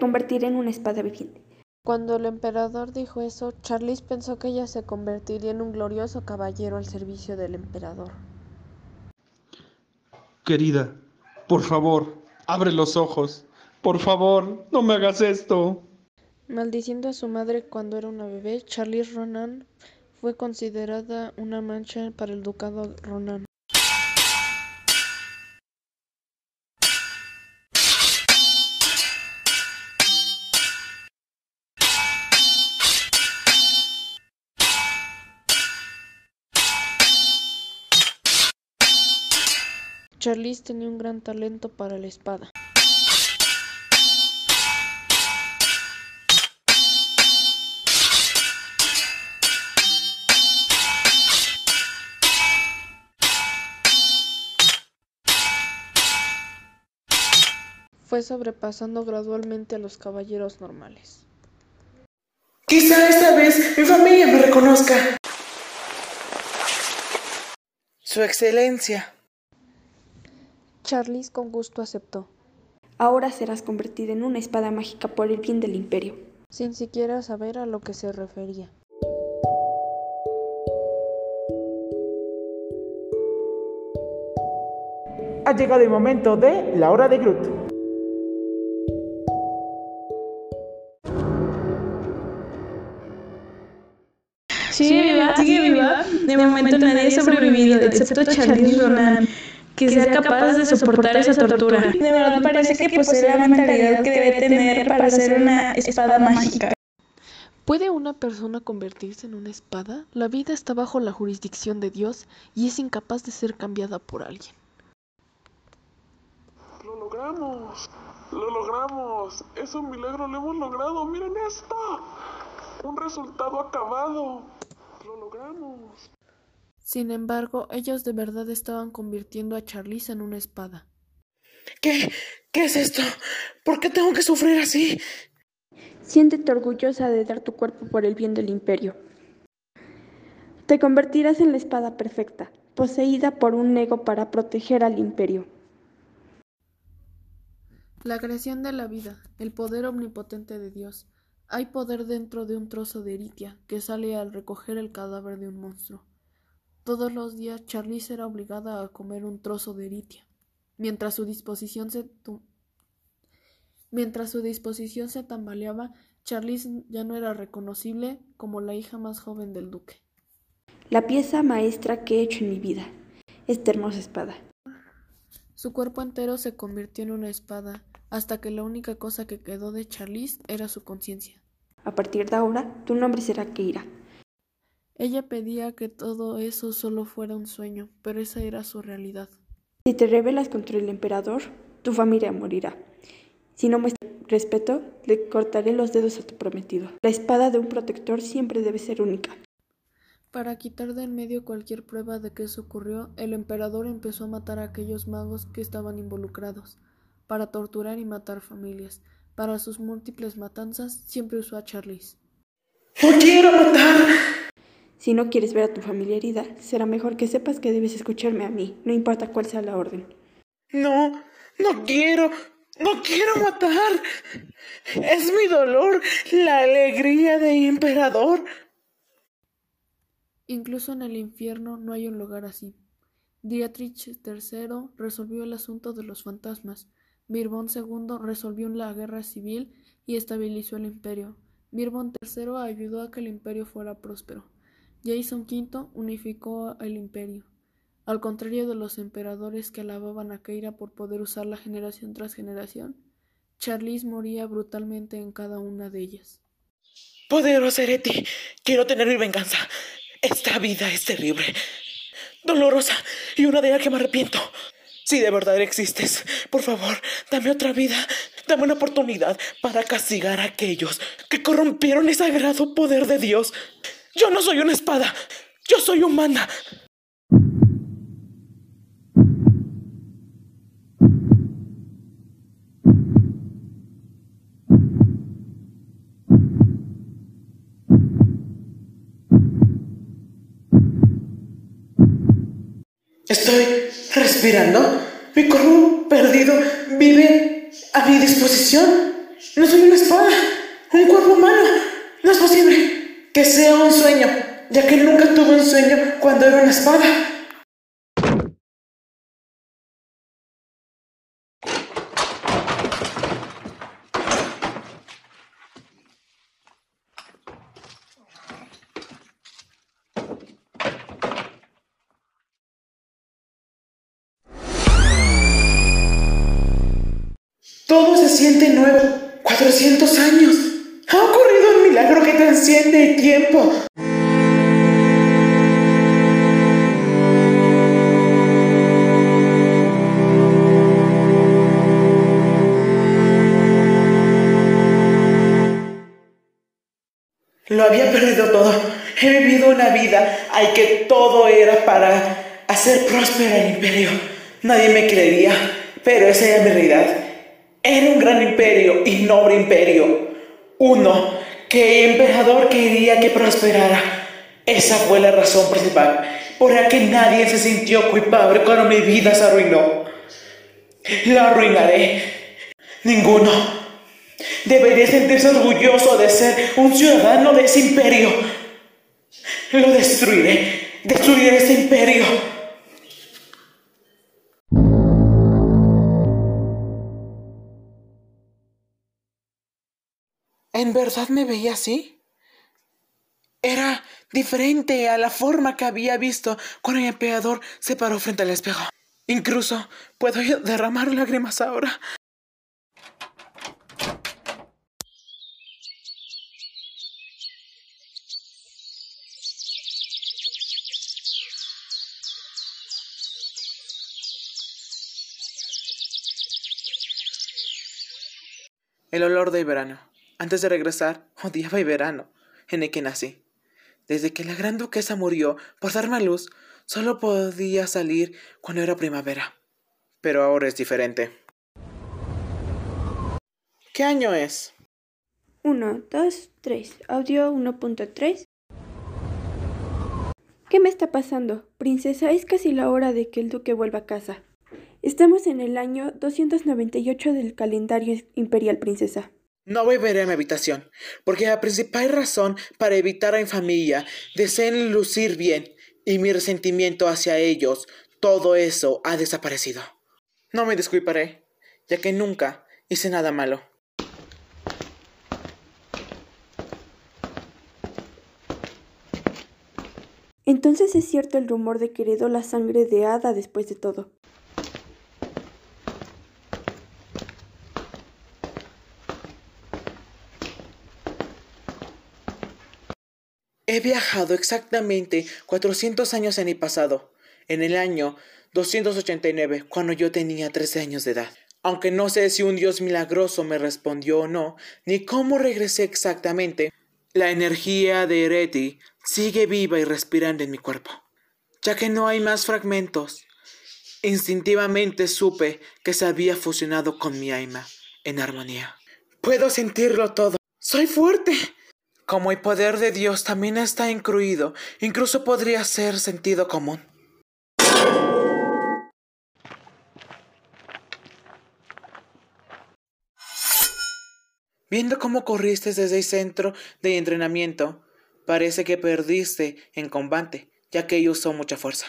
convertiré en una espada viviente. Cuando el emperador dijo eso, Charlize pensó que ella se convertiría en un glorioso caballero al servicio del emperador. Querida, por favor, abre los ojos. Por favor, no me hagas esto. Maldiciendo a su madre cuando era una bebé, Charlize Ronan fue considerada una mancha para el ducado Ronan. Charlize tenía un gran talento para la espada. Fue sobrepasando gradualmente a los caballeros normales. Quizá esta vez mi familia me reconozca. Su Excelencia. Charlize con gusto aceptó, Ahora serás convertida en una espada mágica por el bien del imperio. sin siquiera saber a lo que se refería. Ha llegado el momento de la hora de Groot. Sigue viva, sigue viva. De momento nadie ha sobrevivido, excepto Charlize Ronan, que sea capaz de soportar esa tortura. De verdad parece que posee la mentalidad que debe tener para ser una espada mágica. ¿Puede una persona convertirse en una espada? La vida está bajo la jurisdicción de Dios y es incapaz de ser cambiada por alguien. Lo logramos, lo logramos. Es un milagro, lo hemos logrado. Miren esto. Un resultado acabado. Lo logramos. Sin embargo, ellos de verdad estaban convirtiendo a Charlize en una espada. ¿Qué? ¿Qué es esto? ¿Por qué tengo que sufrir así? Siéntete orgullosa de dar tu cuerpo por el bien del imperio. Te convertirás en la espada perfecta, poseída por un ego para proteger al imperio. La creación de la vida, el poder omnipotente de Dios. Hay poder dentro de un trozo de eritia que sale al recoger el cadáver de un monstruo. Todos los días Charlize era obligada a comer un trozo de eritia, mientras su disposición se mientras su disposición se tambaleaba, Charlize ya no era reconocible como la hija más joven del duque. La pieza maestra que he hecho en mi vida. Esta hermosa espada. Su cuerpo entero se convirtió en una espada, hasta que la única cosa que quedó de Charlize era su conciencia. A partir de ahora, tu nombre será Keira. Ella pedía que todo eso solo fuera un sueño, pero esa era su realidad. Si te rebelas contra el emperador, tu familia morirá. Si no muestras respeto, le cortaré los dedos a tu prometido. La espada de un protector siempre debe ser única. Para quitar de en medio cualquier prueba de que eso ocurrió, el emperador empezó a matar a aquellos magos que estaban involucrados, para torturar y matar familias. Para sus múltiples matanzas, siempre usó a Charlize. ¡No quiero matar! Si no quieres ver a tu familia herida, será mejor que sepas que debes escucharme a mí, no importa cuál sea la orden. No, no quiero, no quiero matar. Es mi dolor, la alegría de emperador. Incluso en el infierno no hay un lugar así. Dietrich III resolvió el asunto de los fantasmas. Mirbón II resolvió la guerra civil y estabilizó el imperio. Mirbón III ayudó a que el imperio fuera próspero. Jason V unificó el imperio. Al contrario de los emperadores que alababan a Keira por poder usarla generación tras generación, Charlize moría brutalmente en cada una de ellas. Poderoso Ereti, quiero tener mi venganza. Esta vida es terrible, dolorosa y una de la que me arrepiento. Si de verdad existes, por favor, dame otra vida, dame una oportunidad para castigar a aquellos que corrompieron el sagrado poder de Dios. Yo no soy una espada, yo soy humana. Estoy respirando. Mi cuerpo perdido vive a mi disposición. No soy una espada, un cuerpo humano. No es posible que sea un sueño, ya que nunca tuve un sueño cuando era una espada. Todo se siente nuevo. 400 años. Trasciende tiempo. Lo había perdido todo. He vivido una vida al que todo era para hacer próspero el imperio. Nadie me creería, pero esa era mi realidad. Era un gran imperio y noble imperio. Uno que el emperador quería que prosperara. Esa fue la razón principal por la que nadie se sintió culpable cuando mi vida se arruinó. La arruinaré. Ninguno debería sentirse orgulloso de ser un ciudadano de ese imperio. Lo destruiré. Destruiré ese imperio. ¿En verdad me veía así? Era diferente a la forma que había visto cuando el emperador se paró frente al espejo. Incluso puedo derramar lágrimas ahora. El olor del verano. Antes de regresar, odiaba el verano en el que nací. Desde que la gran duquesa murió por darme a luz, solo podía salir cuando era primavera. Pero ahora es diferente. ¿Qué año es? 1, 2, 3. Audio 1.3. ¿Qué me está pasando? Princesa, es casi la hora de que el duque vuelva a casa. Estamos en el año 298 del calendario imperial, princesa. No volveré a mi habitación, porque la principal razón para evitar a mi familia deseen lucir bien y mi resentimiento hacia ellos, todo eso ha desaparecido. No me disculparé, ya que nunca hice nada malo. Entonces es cierto el rumor de que heredó la sangre de Ada después de todo. He viajado exactamente 400 años en el pasado, en el año 289, cuando yo tenía 13 años de edad. Aunque no sé si un Dios milagroso me respondió o no, ni cómo regresé exactamente, la energía de Ereti sigue viva y respirando en mi cuerpo. Ya que no hay más fragmentos, instintivamente supe que se había fusionado con mi alma en armonía. Puedo sentirlo todo. Soy fuerte. Como el poder de Dios también está incluido, incluso podría ser sentido común. Viendo cómo corriste desde el centro de entrenamiento, parece que perdiste en combate, ya que ella usó mucha fuerza.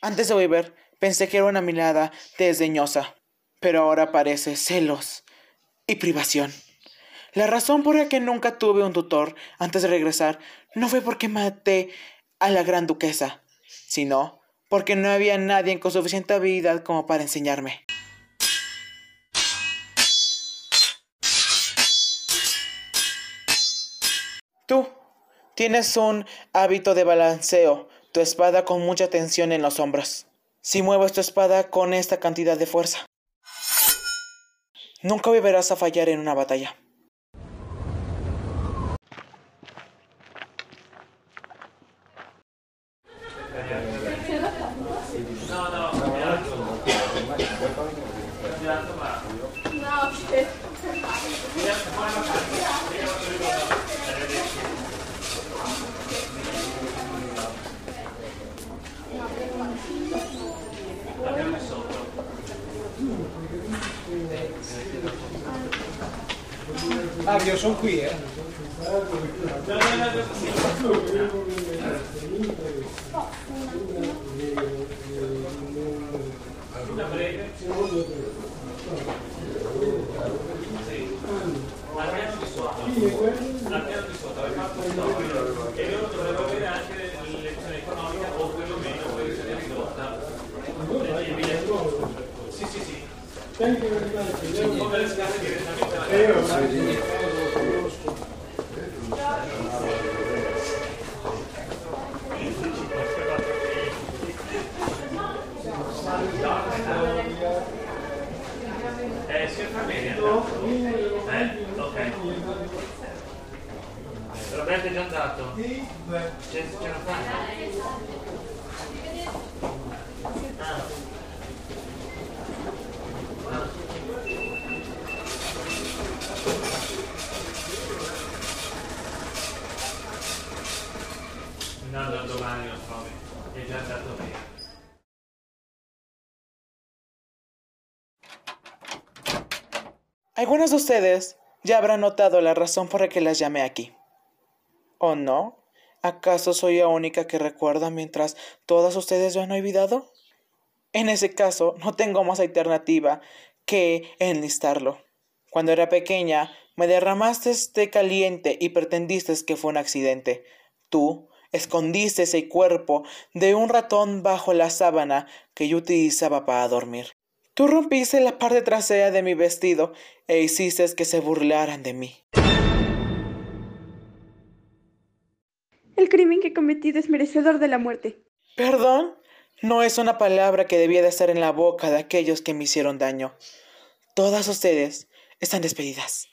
Antes de volver, pensé que era una mirada desdeñosa, pero ahora parece celos y privación. La razón por la que nunca tuve un tutor antes de regresar no fue porque maté a la gran duquesa, sino porque no había nadie con suficiente habilidad como para enseñarme. Tú tienes un hábito de balanceo, tu espada con mucha tensión en los hombros. Si mueves tu espada con esta cantidad de fuerza, Nunca me verás a fallar en una batalla. Ah, Fabio, sono qui, eh. Eh, si è famiglia. Eh, ok. Roberto è già andato? Sì. Ce, ce la fai? Algunos de ustedes ya habrán notado la razón por la que las llamé aquí. ¿O no? ¿Acaso soy la única que recuerda mientras todas ustedes lo han olvidado? En ese caso, no tengo más alternativa que enlistarlo. Cuando era pequeña, me derramaste té caliente y pretendiste que fue un accidente. Tú escondiste ese cuerpo de un ratón bajo la sábana que yo utilizaba para dormir. Tú rompiste la parte trasera de mi vestido e hiciste que se burlaran de mí. El crimen que he cometido es merecedor de la muerte. ¿Perdón? No es una palabra que debía de estar en la boca de aquellos que me hicieron daño. Todas ustedes están despedidas.